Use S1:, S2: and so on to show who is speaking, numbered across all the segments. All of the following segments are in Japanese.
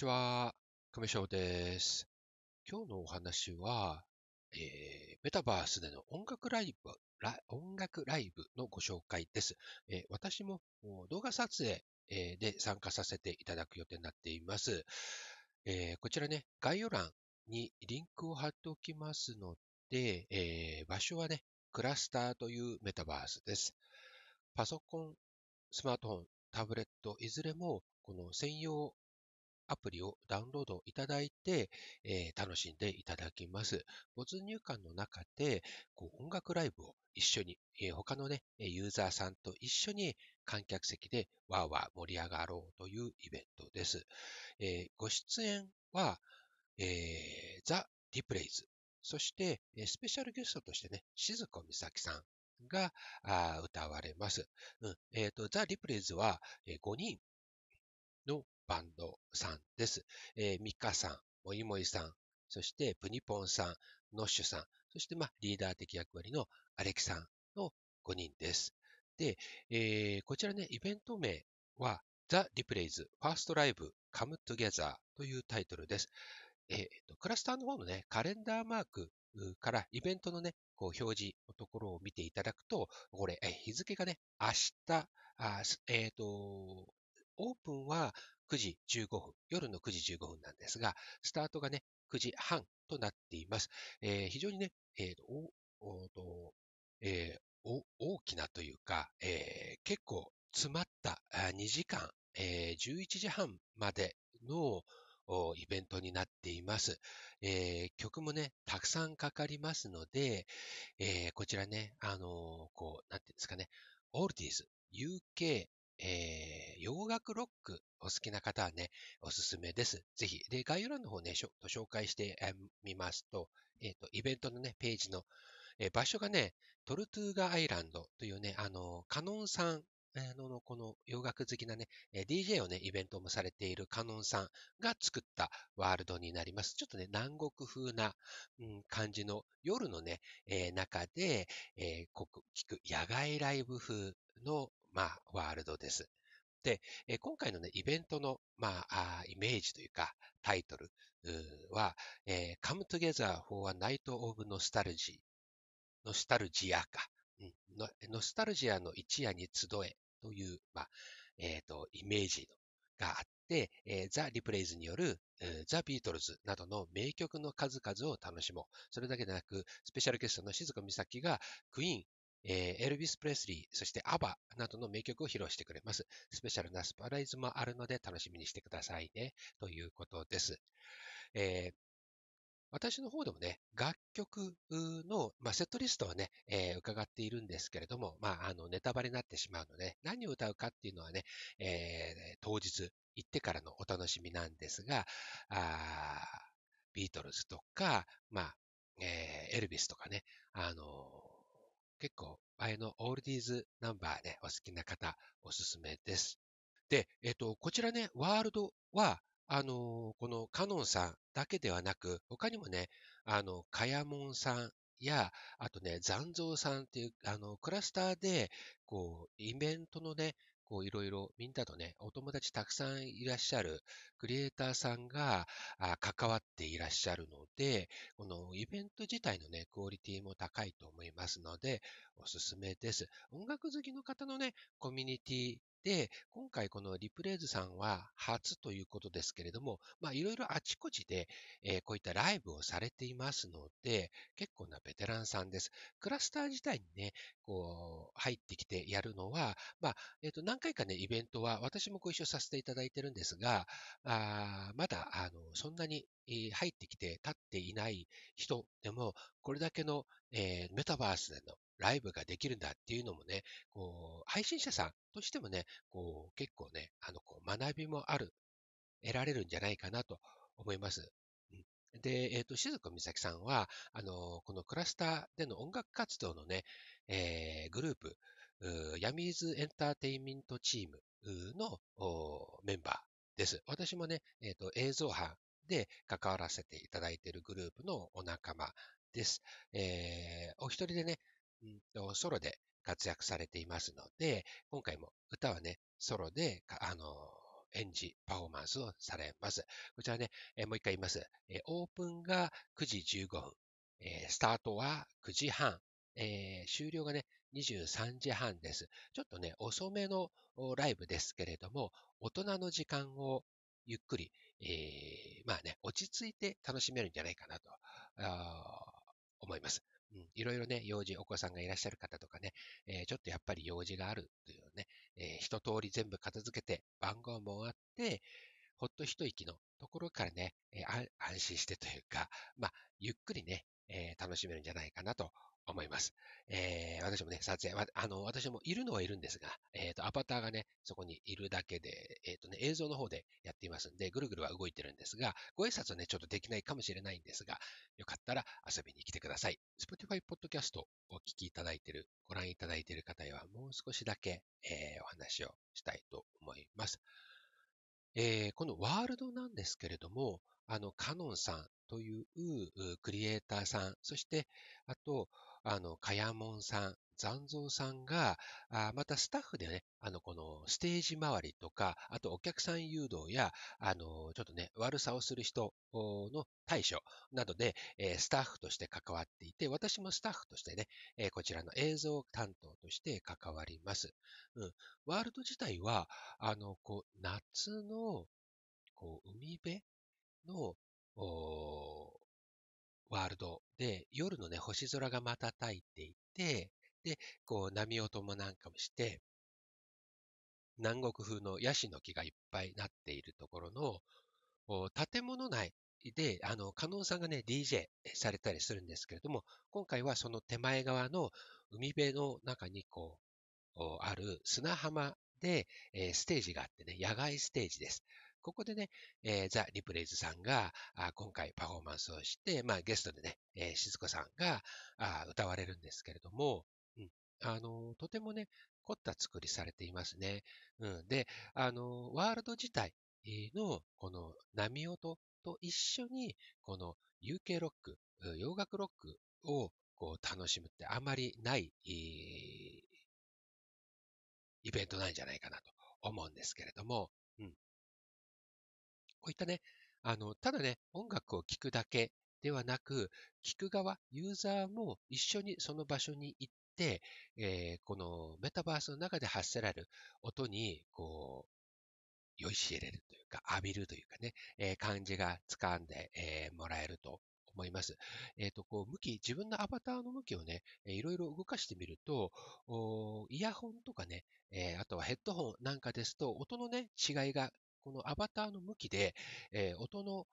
S1: ちは、亀翔です。今日のお話は、えー、メタバースでの音楽ライブ、音楽ライブのご紹介です。えー、私も動画撮影、え、で参加させていただく予定になっています。えこちらね、概要欄にリンクを貼っておきますので、え場所はね、クラスターというメタバースです。パソコン、スマートフォン、タブレット、いずれもこの専用アプリをダウンロードいただいて、えー、楽しんでいただきます。没入感の中でこう音楽ライブを一緒に、えー、他のね、ユーザーさんと一緒に観客席でわーわー盛り上がろうというイベントです。えー、ご出演は、えー、ザ・リプレイズ、そして、スペシャルゲストとしてね、静子美咲さんが歌われます。うんえー、ザ・リプレイズは、え5人のバンドさんです。えー、ミカさん、モイモイさん、そしてプニポンさん、ノッシュさん、そしてまあリーダー的役割のアレキさんの5人です。で、えー、こちらね、イベント名は The Replays First Live Come Together というタイトルです。えー、クラスターの方のね、カレンダーマークからイベントのね、こう表示のところを見ていただくと、これ、日付がね、明日、あえっ、ー、と、オープンは9時15分、夜の9時15分なんですが、スタートがね、9時半となっています。えー、非常にね、えーおとえー、大きなというか、えー、結構詰まった2時間、えー、11時半までのイベントになっています。えー、曲もね、たくさんかかりますので、えー、こちらね、あのー、こう、なんていうんですかね、オールディーズ、UK え、洋楽ロックお好きな方はね、おすすめです。ぜひ。で、概要欄の方ね、しょと紹介してみますと、えっ、ー、と、イベントのね、ページの、えー、場所がね、トルトゥーガアイランドというね、あの、カノンさんのこの洋楽好きなね、DJ をね、イベントもされているカノンさんが作ったワールドになります。ちょっとね、南国風な、うん、感じの夜のね、えー、中で、えー、聞く野外ライブ風のまあ、ワールドです。で、え今回のね、イベントの、まあ、イメージというか、タイトルは、えー、Come Together for a Night of Nostalgia。ノスタルジアか。うん、ノスタルジアの一夜に集えという、まあ、えっ、ー、と、イメージがあって、えー、ザ・リプレイズによる、ザ・ビートルズなどの名曲の数々を楽しもう。それだけでなく、スペシャルゲストの静子美咲がクイーン、えー、エルビス・プレスリー、そしてアバなどの名曲を披露してくれます。スペシャルなスパライズもあるので楽しみにしてくださいね。ということです。えー、私の方でもね、楽曲の、まあ、セットリストはね、えー、伺っているんですけれども、まあ、あの、ネタバレになってしまうので、何を歌うかっていうのはね、えー、当日行ってからのお楽しみなんですが、あビートルズとか、まあ、えー、エルビスとかね、あの結構前のオールディーズナンバーね、お好きな方、おすすめです。で、えっ、と、こちらね、ワールドは、あのこのカノンさんだけではなく、他にもね、あの、カヤモンさんや、あとね、残像さんっていう、あの、クラスターで、こう、イベントのね、こういろいろみんなとね、お友達たくさんいらっしゃるクリエイターさんが関わっていらっしゃるので、このイベント自体のね、クオリティも高いと思いますので、おすすめです。音楽好きの方のね、コミュニティで、今回このリプレイズさんは初ということですけれども、まあいろいろあちこちで、えー、こういったライブをされていますので、結構なベテランさんです。クラスター自体にね、こう入ってきてやるのは、まあ、えっ、ー、と何回かね、イベントは私もご一緒させていただいてるんですが、あまだあのそんなに入ってきて立っていない人でも、これだけの、えー、メタバースでのライブができるんだっていうのもね、こう、配信者さんとしてもね、こう、結構ね、あの、こう、学びもある、得られるんじゃないかなと思います。で、えっ、ー、と、静子美咲さんは、あの、このクラスターでの音楽活動のね、えー、グループ、ヤミーズエンターテインメントチームのメンバーです。私もね、えっ、ー、と、映像班で関わらせていただいているグループのお仲間です。えー、お一人でね、ソロで活躍されていますので、今回も歌はね、ソロで、あの、演じ、パフォーマンスをされます。こちらね、もう一回言います。オープンが9時15分、スタートは9時半、終了がね、23時半です。ちょっとね、遅めのライブですけれども、大人の時間をゆっくり、えー、まあね、落ち着いて楽しめるんじゃないかなと思います。いろいろね、用事、お子さんがいらっしゃる方とかね、えー、ちょっとやっぱり用事があるというね、えー、一通り全部片付けて、番号も終わって、ほっと一息のところからね、えー、安心してというか、まあ、ゆっくりね、え楽しめるんじゃないかなと思います。えー、私もね、撮影、あの、私もいるのはいるんですが、えっ、ー、と、アバターがね、そこにいるだけで、えっ、ー、とね、映像の方でやっていますんで、ぐるぐるは動いてるんですが、ご挨拶はね、ちょっとできないかもしれないんですが、よかったら遊びに来てください。Spotify Podcast をお聞きいただいてる、ご覧いただいている方へは、もう少しだけ、えー、お話をしたいと思います。えー、このワールドなんですけれども、あの、カノンさんというクリエイターさん、そして、あと、あの、かやもんさん、残像さんが、あまたスタッフでね、あの、このステージ周りとか、あとお客さん誘導や、あの、ちょっとね、悪さをする人の対処などで、えー、スタッフとして関わっていて、私もスタッフとしてね、えー、こちらの映像担当として関わります。うん。ワールド自体は、あの、こう、夏の、こう、海辺の、ワールドで、夜のね、星空が瞬いていて、で、こう、波音もなんかもして、南国風のヤシの木がいっぱいなっているところの、建物内で、あの、加納さんがね、DJ されたりするんですけれども、今回はその手前側の海辺の中にこう、ある砂浜で、えー、ステージがあってね、野外ステージです。ここでね、えー、ザ・リプレイズさんがあ今回パフォーマンスをして、まあ、ゲストでね、えー、静子さんがあ歌われるんですけれども、うん、あのとてもね、凝った作りされていますね。うん、で、あのワールド自体のこの波音と一緒に、この UK ロック、洋楽ロックをこう楽しむってあまりない、イベントなんじゃないかなと思うんですけれども、こういったね、あの、ただね、音楽を聴くだけではなく、聴く側、ユーザーも一緒にその場所に行って、えー、このメタバースの中で発せられる音に、こう、酔いしれるというか、浴びるというかね、えー、感じが掴んで、えー、もらえると思います。えっ、ー、と、こう、向き、自分のアバターの向きをね、いろいろ動かしてみると、イヤホンとかね、えー、あとはヘッドホンなんかですと、音のね、違いがこのアバターの向きで、えー、音の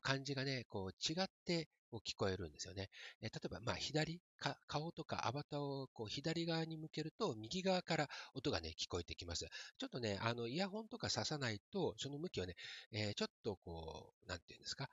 S1: 感じがね、こう違って聞こえるんですよね。えー、例えば、まあ、左顔とかアバターをこう左側に向けると、右側から音がね、聞こえてきます。ちょっとね、あの、イヤホンとか挿さないと、その向きをね、えー、ちょっとこう、なんていうんですか、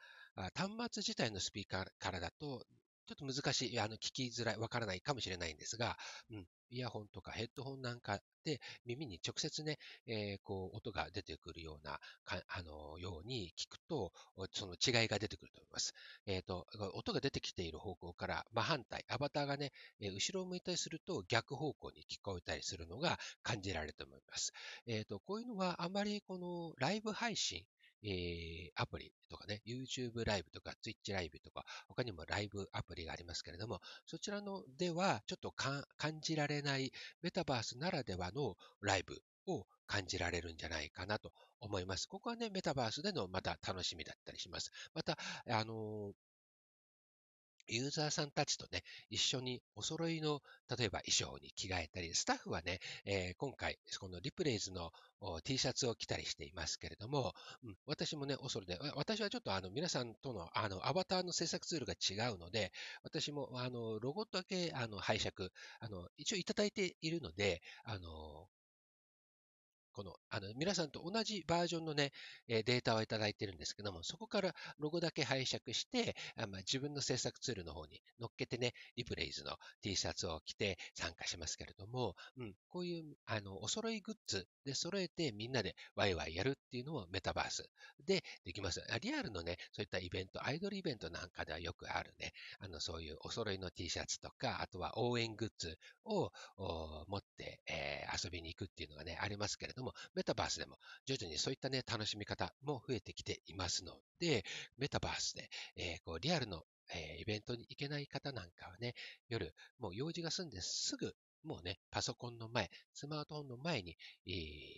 S1: 端末自体のスピーカーからだと、ちょっと難しい、あの、聞きづらい、わからないかもしれないんですが、うん、イヤホンとかヘッドホンなんかで耳に直接ね、えー、こう音が出てくるようなか、あのように聞くと、その違いが出てくると思います。えっ、ー、と、音が出てきている方向から真反対、アバターがね、え、後ろを向いたりすると逆方向に聞こえたりするのが感じられると思います。えっ、と、こういうのはあまりこのライブ配信、えー、アプリとかね、YouTube ライブとか Twitch ライブとか、他にもライブアプリがありますけれども、そちらのではちょっと感じられないメタバースならではのライブを感じられるんじゃないかなと思います。ここはね、メタバースでのまた楽しみだったりします。また、あのーユーザーさんたちとね、一緒にお揃いの、例えば衣装に着替えたり、スタッフはね、えー、今回、このリプレイズの T シャツを着たりしていますけれども、うん、私もね、おそろで、私はちょっとあの皆さんとのあのアバターの制作ツールが違うので、私もあのロゴだけあの拝借、あの一応いただいているので、あのこの、あの、皆さんと同じバージョンのね、データをいただいてるんですけども、そこからロゴだけ拝借して、あまあ、自分の制作ツールの方に乗っけてね、リプレイズの T シャツを着て参加しますけれども、うん、こういう、あの、お揃いグッズで揃えてみんなでワイワイやるっていうのをメタバースでできます。リアルのね、そういったイベント、アイドルイベントなんかではよくあるね、あの、そういうお揃いの T シャツとか、あとは応援グッズを持って、えー、遊びに行くっていうのがね、ありますけれども、も、メタバースでも徐々にそういったね、楽しみ方も増えてきていますので、メタバースで、えー、こうリアルの、えー、イベントに行けない方なんかはね、夜、もう用事が済んですぐもうね、パソコンの前、スマートフォンの前に、えー、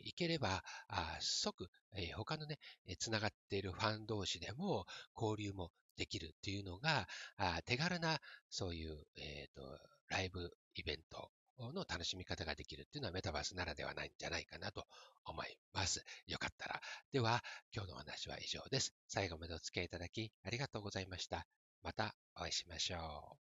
S1: 行ければ、あ即、えー、他のね、つながっているファン同士でも交流もできるっていうのが、あ手軽な、そういう、えーと、ライブイベントの楽しみ方ができるっていうのはメタバースならではないんじゃないかなと思います。よかったら。では、今日のお話は以上です。最後までお付き合いいただきありがとうございました。またお会いしましょう。